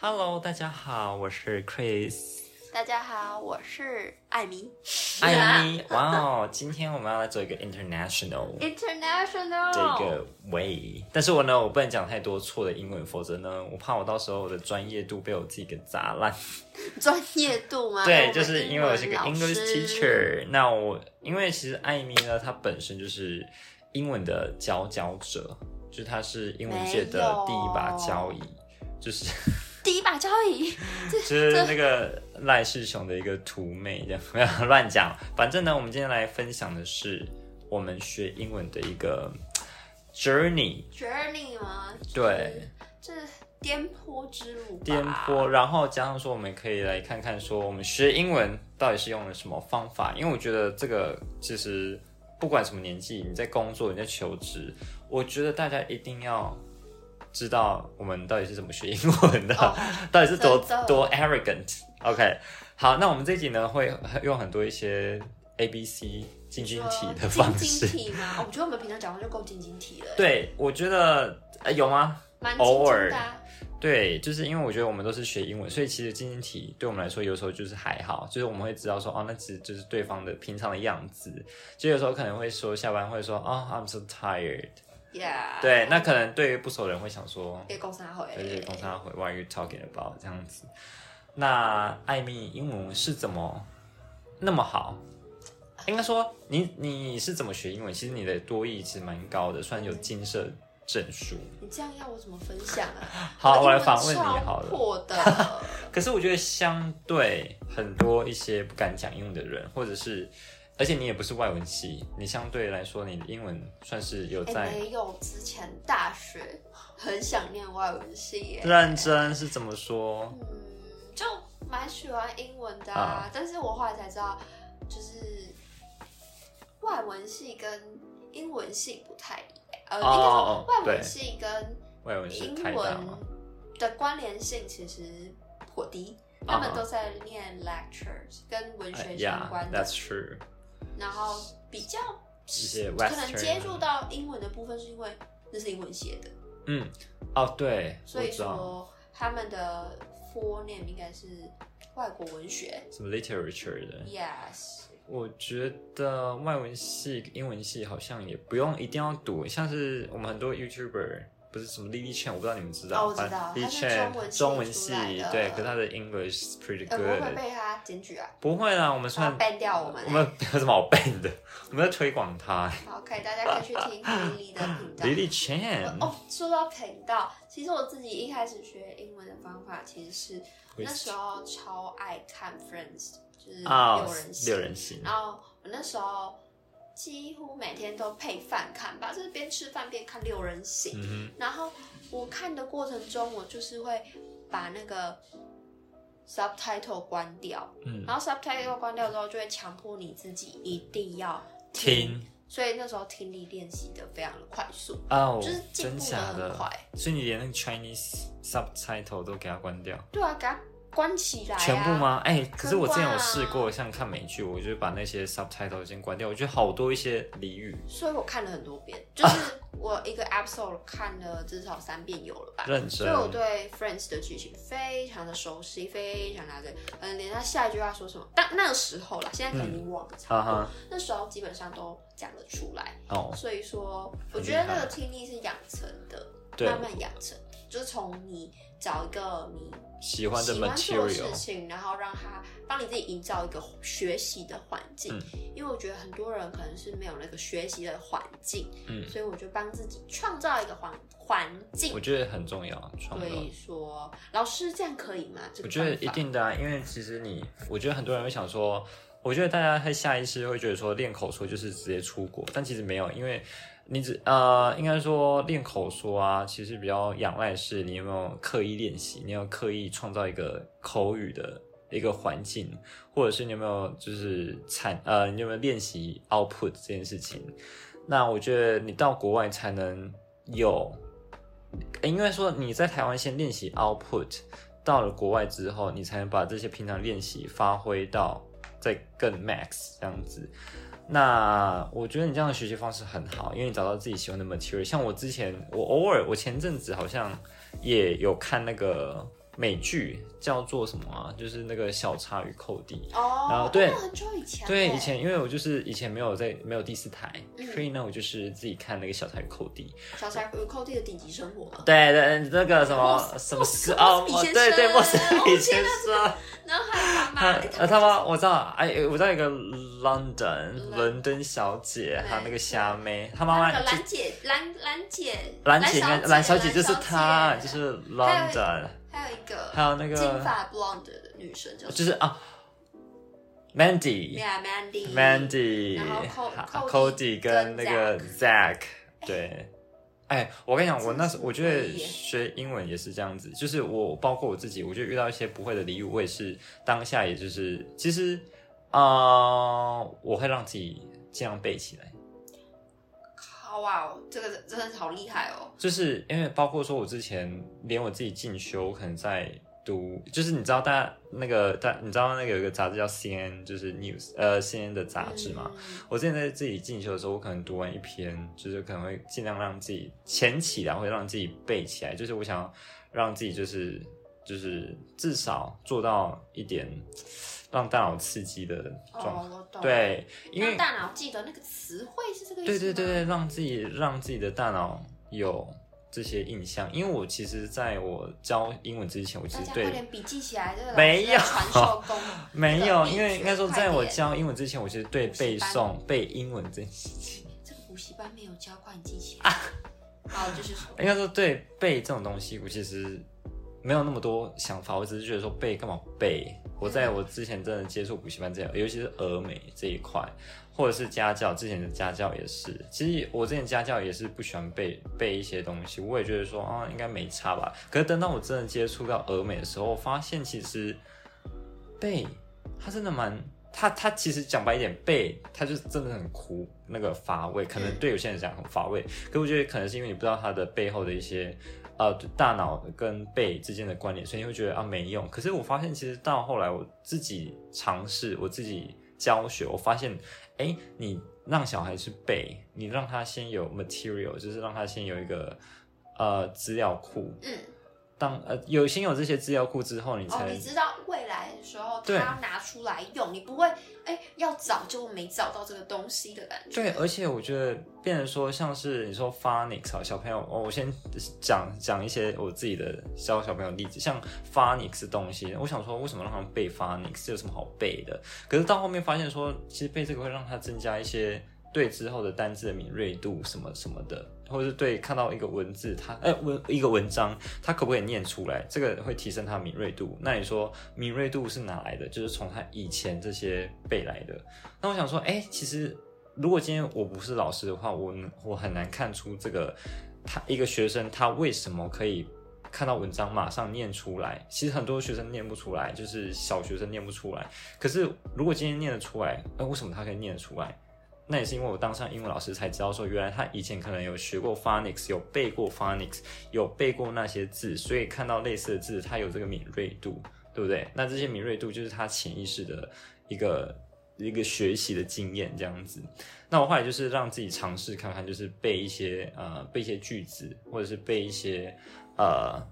Hello，大家好，我是 Chris。大家好，我是艾米。艾米，哇哦，今天我们要来做一个 international International 这个 way，但是我呢，我不能讲太多错的英文，否则呢，我怕我到时候我的专业度被我自己给砸烂。专业度吗？对，就是因为我是个 English teacher，那我因为其实艾米呢，她本身就是英文的佼佼者，就是她是英文界的第一把交椅，就是。第一把交椅，就是那个赖世雄的一个图妹，这样没有乱讲。反正呢，我们今天来分享的是我们学英文的一个 journey，journey 吗？对，这是颠簸之路，颠簸，然后加上说，我们可以来看看说，我们学英文到底是用了什么方法？因为我觉得这个其实不管什么年纪，你在工作，你在求职，我觉得大家一定要。知道我们到底是怎么学英文的，哦 到底是多多 arrogant。OK，好，那我们这一集呢会用很多一些 A B C 晶晶体的方晶式。晶体吗？哦我觉得我们平常讲话就够晶晶体了，，对，我觉得、呃、有吗？蛮偶尔的啊。对，就是因为我觉得我们都是学英文，所以其实晶晶体对我们来说有时候就是还好，就是我们会知道说哦，那其实就是对方的平常的样子。就有时候可能会说下班会说哦，I'm so tired。Yeah，对，那可能对于不熟的人会想说，被公司回，对对，公他回 What are you talking about 这样子。那艾米英文是怎么那么好？应该说你你是怎么学英文？其实你的多义其实蛮高的，算有金色证书。你这样要我怎么分享啊？好，我来访问你好了。破的，可是我觉得相对很多一些不敢讲英文的人，或者是，而且你也不是外文系，你相对来说你的英文算是有哎，在没有，之前大学很想念外文系耶，认真，是怎么说？嗯，就蛮喜欢英文的啊啊，但是我后来才知道，就是外文系跟英文系不太一样，呃，哦应该哦说外文系跟外文系英文？的关联性其实颇低，啊他们都在念 lectures 跟文学相关的 Yeah, that's true。然后比较一些可能接触到英文的部分，是因为那是英文写的，嗯，哦，对，所以说他们的 full name 应该是外国文学什么 literature 的。，yes。我觉得外文系、英文系好像也不用一定要读，像是我们很多 YouTuber 不是什么 Lily Chen，我不知道你们知道，哦我知道 Lily 中文 Chen 系中文系出来的对，可是她的 English is pretty 呃，我会 good。被他检举啊，不会啦，我们他算 ban 掉我们、我们 有什么好 ban 的？我们在推广他。好，OK，大家可以去听 Lily 的频道。Lily Chen，哦，说到频道，其实我自己一开始学英文的方法，其实是那时候超爱看 Friends，就是啊六人，行。六人行，然后我那时候几乎每天都配饭看吧，就是边吃饭边看六人行。嗯然后我看的过程中，我就是会把那个 subtitle 关掉，嗯然后 subtitle 关掉之后，就会强迫你自己一定要哼，听所以那时候听力练习的非常的快速，哦就是，进真步的很快。所以你连那个 Chinese subtitle 都给它关掉。对啊，给它关起来、啊。全部？吗？哎、可是我之前有试过，像看美剧，我就把那些 subtitle 先关掉。我觉得好多一些俚语，所以我看了很多遍，就是我一个 episode 看了至少三遍有了吧。认真所以。我对 Friends 的剧情非常的熟悉，非常了解，嗯，连他下一句话说什么，但那个时候啦，现在可能已经忘了差不多，啊哈，那时候基本上都讲得出来。哦，所以说，我觉得那害个听力是养成的，慢慢养成，就是从你找一个你喜欢的喜欢做的事情，然后让他帮你自己营造一个学习的环境。嗯因为我觉得很多人可能是没有那个学习的环境，嗯所以我就帮自己创造一个环环境我。觉得很重要，创造所。以说，老师这样可以吗？这个我觉得一定的啊，因为其实你，我觉得很多人会想说，我觉得大家会下意识会觉得说练口说就是直接出国，但其实没有，因为你只呃，应该说练口说啊，其实比较仰赖是你有没有刻意练习，你有刻意创造一个口语的一个环境，或者是你有没有就是产呃，你有没有练习 output 这件事情？那我觉得你到国外才能有，应该说你在台湾先练习 output，到了国外之后，你才能把这些平常练习发挥到再更 max 这样子。那我觉得你这样的学习方式很好，因为你找到自己喜欢的 material。像我之前，我偶尔，我前阵子好像也有看那个美剧叫做什么啊？就是那个小茶与寇弟。哦，然后对很久以前，对，以前因为我就是以前没有在没有第四台，所以呢，我就是自己看那个小茶与寇弟。小柴与寇弟的顶级生活嘛。对对，那个什么什么莫斯是哦，莫斯比先对对，生莫斯哦比先生。然后还有他妈，他哎呃，他妈我知道，哎，我知道一个 London 伦伦敦小姐，对还有那个虾妹，她妈妈兰姐，兰兰姐，兰姐兰兰小姐姐就是她，就是 London，还有一个还有那个金个发 blonde 的女生叫就是啊，Mandy。Yeah Mandy Mandy、然后 Co- Cody Cody 跟那个 Zack，对。哎，我跟你讲，我那时我觉得学英文也是这样子，就是我包括我自己，我觉得遇到一些不会的俚语，我也是当下也就是，其实啊、呃我会让自己尽量背起来，靠哇哦，这个真的是好厉害哦。就是因为包括说我之前连我自己进修，可能在读，就是你知道大家那个大，你知道那个有一个杂志叫 CNN，就是 News，呃，CNN 的杂志嘛，嗯。我之前在自己进修的时候，我可能读完一篇，就是可能会尽量让自己前期啊，会让自己背起来，就是我想让自己就是就是至少做到一点让大脑刺激的状态。对，因为让大脑记得那个词汇是这个意思对对对对，让自己让自己的大脑有这些印象。因为我其实在我教英文之前，我其大实对笔记起来，这个没有没有，因为应该说，在我教英文之前，我其实对背诵背英文这件事情。这个补习班没有教，快点记起来。好，就是说，应该说对背这种东西，我其实没有那么多想法，我只是觉得说背干嘛背？我在我之前真的接触补习班这样，尤其是俄美这一块，或者是家教，之前的家教也是。其实我之前家教也是不喜欢背背一些东西，我也觉得说啊应该没差吧。可是等到我真的接触到俄美的时候，我发现其实背它真的蛮。它它其实讲白一点，背他就真的很苦，那个乏味，可能对有些人讲很乏味，可我觉得可能是因为你不知道他的背后的一些呃大脑跟背之间的关联，所以你会觉得啊没用。可是我发现其实到后来我自己尝试，我自己教学，我发现哎，你让小孩去背，你让他先有 material，就是让他先有一个呃资料库。嗯，当呃有先有这些资料库之后，你才哦，你知道未来的时候，他要拿出来用，你不会哎要找就没找到这个东西的感觉。对，而且我觉得变成说，像是你说 phonics 啊，小朋友，哦，我先讲讲一些我自己的教小朋友例子，像 phonics 的东西，我想说，为什么让他们背 phonics 这有什么好背的？可是到后面发现说，其实背这个会让他增加一些对之后的单字的敏锐度什么什么的，或者是对看到一个文字，他哎文一个文章，他可不可以念出来？这个会提升他敏锐度。那你说敏锐度是哪来的？就是从他以前这些背来的。那我想说，哎、其实如果今天我不是老师的话，我我很难看出这个他一个学生他为什么可以看到文章马上念出来。其实很多学生念不出来，就是小学生念不出来。可是如果今天念得出来，哎、为什么他可以念得出来？那也是因为我当上英文老师才知道说，原来他以前可能有学过 phonics，有背过 phonics，有背过那些字，所以看到类似的字，他有这个敏锐度，对不对？那这些敏锐度就是他潜意识的一个一个学习的经验这样子。那我后来就是让自己尝试看看，就是背一些呃背一些句子，或者是背一些呃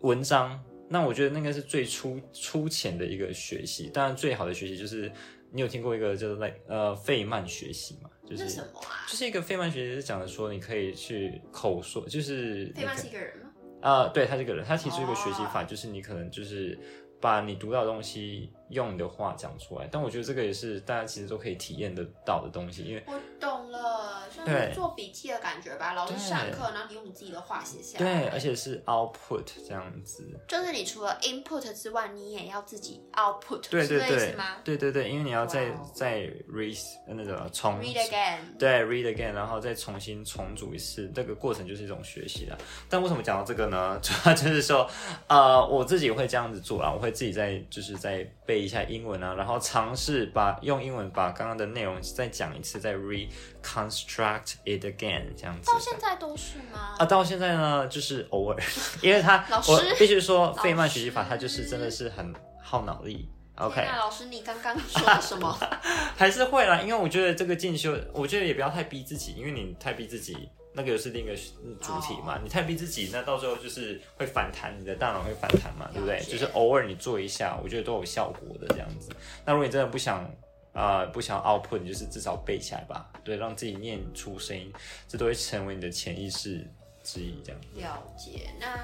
文章。那我觉得那个是最初粗浅的一个学习，当然最好的学习就是你有听过一个叫做 like 呃费曼学习吗，就是什么啊？就是一个费曼学习是讲的说你可以去口说，就是费曼是一个人吗？啊、对他这个人，他提出一个学习法，就是你可能就是把你读到的东西用你的话讲出来。但我觉得这个也是大家其实都可以体验得到的东西，因为我懂了，像是做笔记的感觉吧。老师对上课，然后你用你自己的话写下对，而且是 output 这样子。就是你除了 input 之外，你也要自己 output，对对是这意对思吗对对对，因为你要再再 read 呃那个重？Read again。对，read again，然后再重新重组一次，这个过程就是一种学习啦。但为什么讲到这个呢？主要就是说，呃，我自己会这样子做啦，我会自己在就是在背一下英文啊，然后尝试把用英文把刚刚的内容再讲一次，再 reconstruct it again 这样子。到现在都是吗？啊，到现在呢，就是偶尔，因为他老师我必须说，费曼学习法师它就是真的是很耗脑力。OK，天啊，老师，你刚刚说了什么？还是会啦，因为我觉得这个进修，我觉得也不要太逼自己，因为你太逼自己，那个又是另一个主题嘛。你太逼自己，那到时候就是会反弹，你的大脑会反弹嘛，对不对？就是偶尔你做一下，我觉得都有效果的这样子。那如果你真的不想呃不想 output，你就是至少背起来吧，对，让自己念出声音，这都会成为你的潜意识之一，这样。了解。那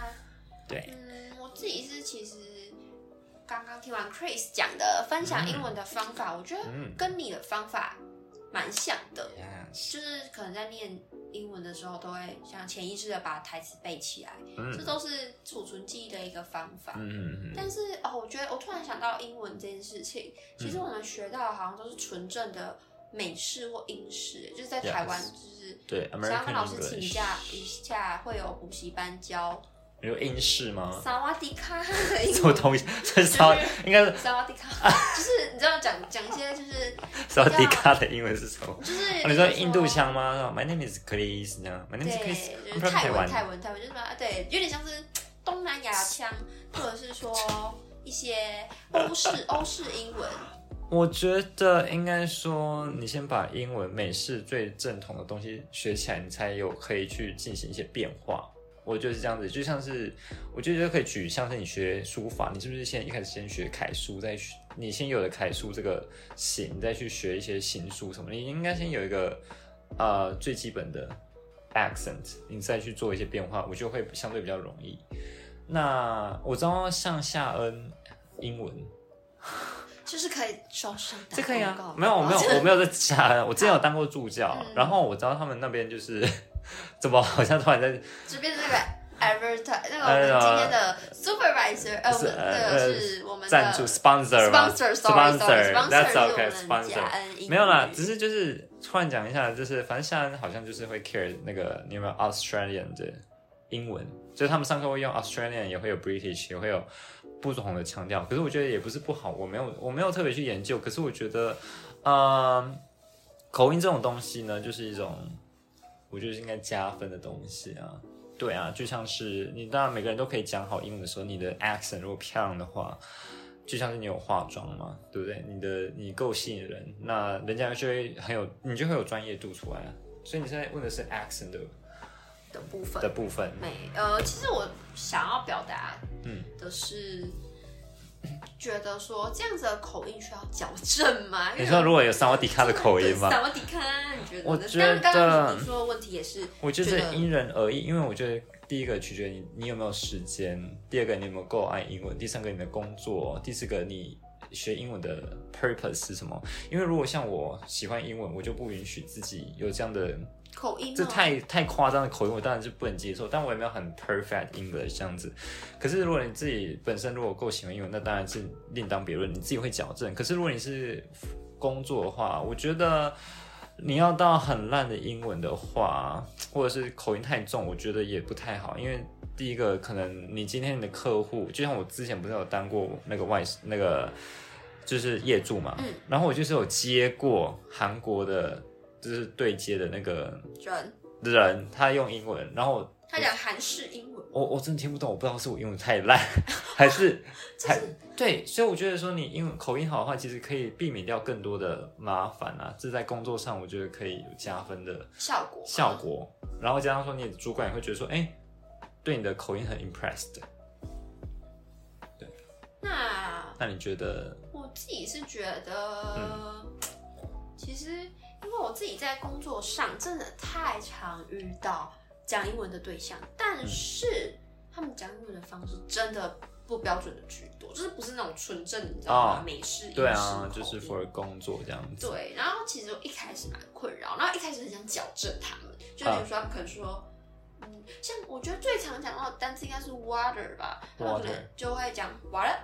对，嗯，我自己是其实刚刚听完 Chris 讲的分享英文的方法，我觉得嗯跟你的方法蛮像的。Yes，就是可能在念英文的时候，都会像潜意识的把台词背起来，这嗯都是储存记忆的一个方法。嗯嗯嗯，但是哦，我觉得我突然想到英文这件事情，其实我们学到的好像都是纯正的美式或英式，就是在台湾就是对想要跟老师请假一下，会有补习班教你有英式吗？萨瓦迪卡的英什么文。东西？这是稍应该是萨瓦迪卡，就是你知道讲讲一些就是萨瓦迪卡的英文是什么？就是哦，你说印度腔吗？My name is Chris，这样。My name 对，is Chris，就是泰文。泰文泰文就是什么？对，有点像是东南亚腔，或者是说一些欧式欧式英文。我觉得应该说，你先把英文美式最正统的东西学起来，你才有可以去进行一些变化。我觉得是这样子，就像是我觉得可以举，像是你学书法，你是不是先一开始先学楷书，再学你先有了楷书这个形，再去学一些行书什么？你应该先有一个呃最基本的 accent，你再去做一些变化，我觉得会相对比较容易。那我知道像夏恩英文，就是可以收上打这可以啊，没有，我没有，我没有在家，我之前有当过助教，嗯然后我知道他们那边就是 怎么好像突然在这边的那个 advertise，那个我们今天的 supervisor，呃，我是我们的赞助 sponsor 吗？sponsor，sorry，sorry，sponsor That's 是我 okay 们 sponsor 嘉恩英语。没有啦，只是就是突然讲一下，就是反正夏恩好像就是会 care 那个你有没有 Australian 的英文，就是他们上课会用 Australian，也会有 British，也会有不同的腔调。可是我觉得也不是不好，我没有我没有特别去研究，可是我觉得，嗯，口音这种东西呢，就是一种我觉得是应该加分的东西啊。对啊，就像是你当然每个人都可以讲好英文的时候，你的 accent 如果漂亮的话，就像是你有化妆嘛，对不对？你的你够吸引人，那人家就会很有，你就会有专业度出来啊。所以你现在问的是 accent 的的部分的部分，没呃，其实我想要表达嗯的是。觉得说这样子的口音需要矫正吗？你说如果有萨瓦迪卡的口音吗？萨瓦迪卡，你觉得呢？我觉得刚刚你说的问题也是，我觉觉得得因人而异，因为我觉得第一个取决于你你有没有时间，第二个你有没有够爱英文，第三个你的工作，第四个你学英文的 purpose 是什么？因为如果像我喜欢英文，我就不允许自己有这样的口音吗这太太夸张的口音，我当然是不能接受，但我也没有很 perfect English 这样子。可是如果你自己本身如果够喜欢英文，那当然是另当别论，你自己会矫正。可是如果你是工作的话，我觉得你要到很烂的英文的话，或者是口音太重，我觉得也不太好，因为。第一个，可能你今天你的客户，就像我之前不是有当过那个外那个就是业主嘛，嗯然后我就是有接过韩国的，就是对接的那个人，人，他用英文，然后他讲韩式英文，我我真的听不懂，我不知道是我英文太烂，还是 还对，所以我觉得说你英文口音好的话，其实可以避免掉更多的麻烦啊，这在工作上我觉得可以有加分的效果。效果，然后加上说你的主管也会觉得说，哎，对你的口音很 impressed，那那你觉得？我自己是觉得，嗯。其实因为我自己在工作上真的太常遇到讲英文的对象，但是他们讲英文的方式真的不标准的居多，就是不是那种纯正，你知道吗？哦美式、英式对啊，就是 for 工作这样子。对，然后其实我一开始蛮困扰，然后一开始很想矫正他们，就比如说他们可能说，嗯，像我觉得最常讲到的单词应该是 water 吧，他们可能就会讲 water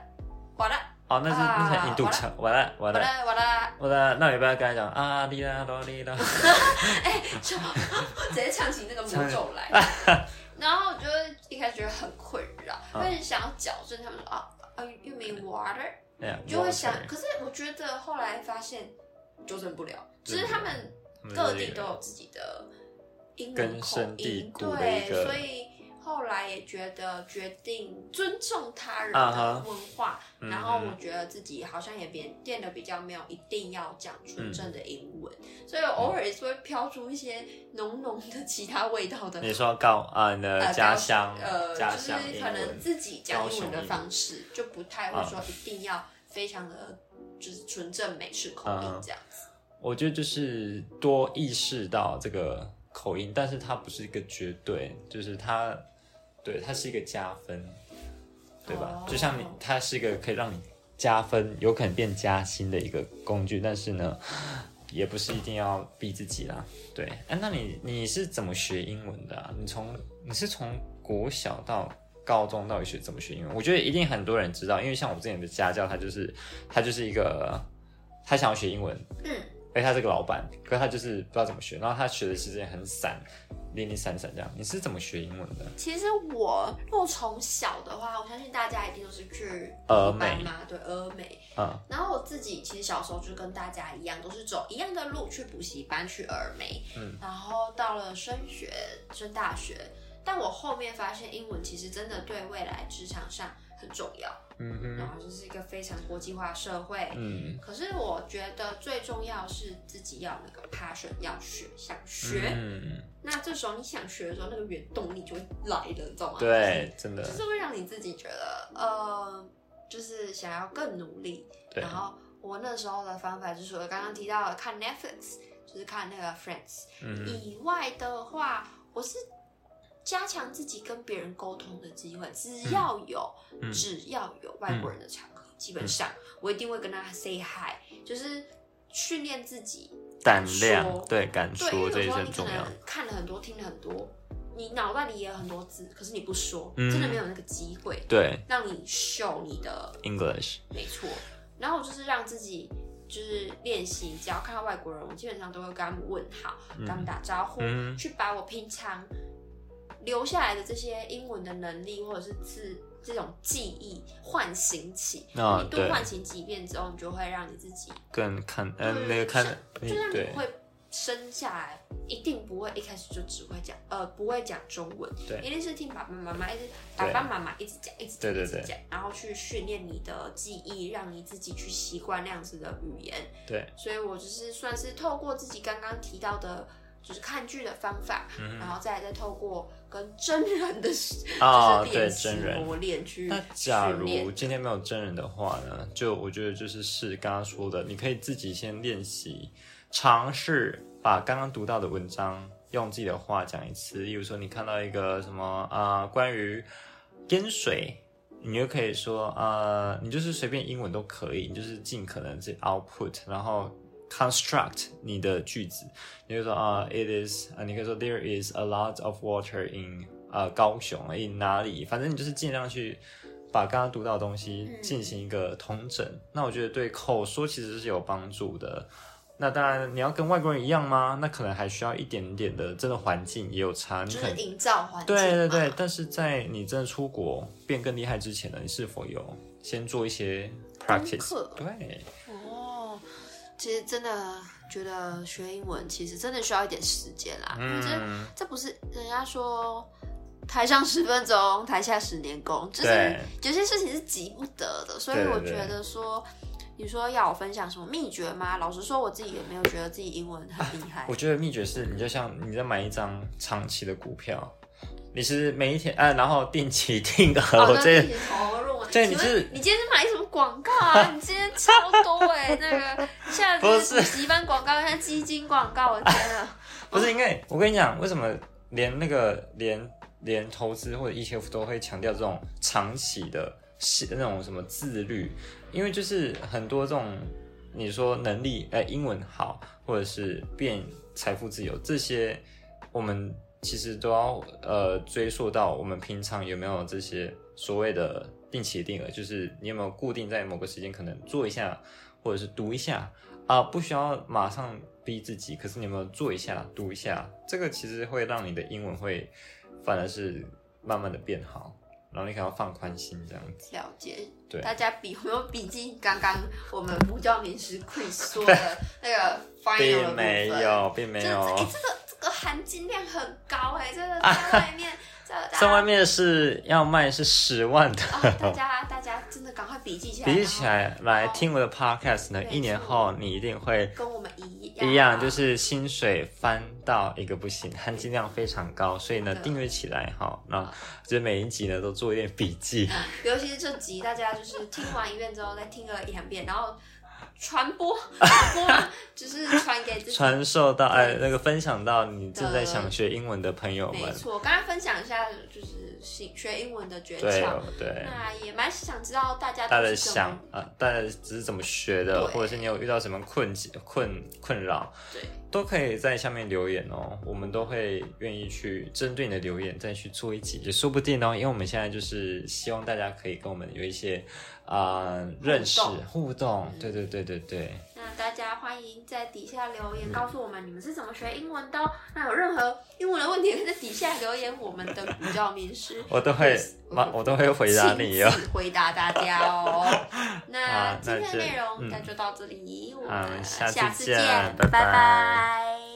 water 哦，那是那是印度腔，完了完了 water water，完了，那你不要跟他讲啊哩啦哆哩啦。哎，就 直接唱起那个魔咒来，然后我就会一开始觉得很困扰，嗯。但是想要矫正他们说啊啊，you mean water，就会想，可是我觉得后来发现纠正不了，只是他们各地都有自己的英文根口音，对所以后来也觉得决定尊重他人啊的文化，嗯然后我觉得自己好像也变变得比较没有一定要讲纯正的英文，所以我偶尔也是会飘出一些浓浓的其他味道的。你说高啊，你的呃家乡呃，家就是可能，自己讲英文的方式，就不太会说一定要非常的，就是纯正美式口音嗯这样子。我觉得就是多意识到这个口音，但是它不是一个绝对，就是它，对，它是一个加分，对吧？哦就像你，它是一个可以让你加分，有可能变加薪的一个工具，但是呢，也不是一定要逼自己啦。对，哎，那你你是怎么学英文的啊？你从你是从国小到高中到底学怎么学英文？我觉得一定很多人知道，因为像我之前的家教，他就是他就是一个他想要学英文，嗯，而且他是个老板，可是他就是不知道怎么学，然后他学的时间很散，零零散散这样。你是怎么学英文的？其实我如果从小的话，我相信大家一定都是去俄美嘛，对，俄美。嗯然后我自己其实小时候就跟大家一样，都是走一样的路去补习班去俄美，嗯，然后到了升学升大学，但我后面发现英文其实真的对未来职场上很重要，嗯哼，然后这是一个非常国际化的社会，嗯，可是我觉得最重要是自己要那个 passion，要学，想学。嗯，那这时候你想学的时候，那个原动力就会来了，你知道吗？对，真的就，是会让你自己觉得，呃，就是想要更努力。对然后我那时候的方法就是我刚刚提到的看 Netflix，就是看那个 Friends。嗯以外的话，我是加强自己跟别人沟通的机会，只要有，嗯只要有外国人的场合，基本上我一定会跟他 say hi，就是训练自己胆量说，对，敢说这也有时候你重要。能。看了很多，听了很多，你脑袋里也有很多字，可是你不说，嗯。真的没有那个机会对。让你秀你的，English，没错。然后就是让自己就是练习，只要看到外国人，我基本上都会跟他们问好，跟他们打招呼，嗯。去把我平常留下来的这些英文的能力，或者是字这种记忆唤醒起。啊你多唤醒几遍之后，你就会让你自己更看，呃，对那个看就像你会生下来，一定不会一开始就只会讲，呃，不会讲中文，对一定是听爸爸妈妈一直爸爸妈妈一直讲，一直讲，一直讲，然后去训练你的记忆，让你自己去习惯那样子的语言。对，所以我就是算是透过自己刚刚提到的。就是看剧的方法，嗯然后再再透过跟真人的，啊 对真人磨练去那假如今天没有真人的话呢？就我觉得就是是刚刚说的，你可以自己先练习，尝试把刚刚读到的文章用自己的话讲一次。例如说，你看到一个什么啊、呃关于淹水，你就可以说呃，你就是随便英文都可以，你就是尽可能自己 output，然后 construct 你的句子。你就说啊、i t is 啊、你可以说 there is a lot of water in 呃高雄 in 哪里，反正你就是尽量去把刚刚读到的东西嗯进行一个统整。那我觉得对口说其实是有帮助的。那当然，你要跟外国人一样吗？那可能还需要一点点的，真的环境也有差。你可能就是营造环境嘛。对对对，但是在你真的出国变更厉害之前呢，你是否有先做一些 practice？课对，哦，其实真的觉得学英文其实真的需要一点时间啦，因为这不是人家说台上十分钟，台下十年功，就是有些事情是急不得的，所以我觉得说。你说要我分享什么秘诀吗？老实说，我自己也没有觉得自己英文很厉害我。觉得秘诀是，你就像你在买一张长期的股票，你是每一天啊，然后定期定额，这投入吗？请问对你是你今天是买什么广告啊？你今天超多哎、那个现在不是补习班广告，现在基金广告，我的天啊！不是因为？我跟你讲，为什么连那个连连投资或者 ETF 都会强调这种长期的那种什么自律？因为就是很多这种你说能力，哎、英文好，或者是变财富自由这些，我们其实都要呃追溯到我们平常有没有这些所谓的定期定额，就是你有没有固定在某个时间可能做一下，或者是读一下啊、不需要马上逼自己，可是你有没有做一下、读一下？这个其实会让你的英文会反而是慢慢的变好，然后你可能要放宽心这样子。了解，对大家比 有没有笔记刚刚我们补教名师 Chris 说的 那个 final 的并部分没有，并没有欸，这个这个含金量很高哎、这个 在外面在外面是要卖是十万的。哦，大家大家真的赶快笔记起来，笔记起来来听我的 podcast 呢，一年后你一定会跟我们一样，一样，就是薪水翻到一个不行，含金量非常高，所以呢订阅起来哈，那就是每一集呢都做一点笔记，尤其是这集，大家就是听完一遍之后再听个一两遍，然后传播传播，就是传给。传授到哎那个分享到你正在想学英文的朋友们，没错，刚刚分享一下就是学学英文的诀窍，哦对。那也蛮想知道大家大家想么啊，大家只是怎么学的，或者是你有遇到什么困境困困扰，对都可以在下面留言哦，我们都会愿意去针对你的留言再去做一集，也说不定哦。因为我们现在就是希望大家可以跟我们有一些啊、认识互动，对对对对对，那大家欢迎在底下留言，告诉我们你们是怎么学英文的哦。那有任何英文的问题，可以在底下留言，我们的古教名师 我都会我我都会回答你哦。回答大家哦。那今天的内容嗯那就到这里，我好们下次见拜拜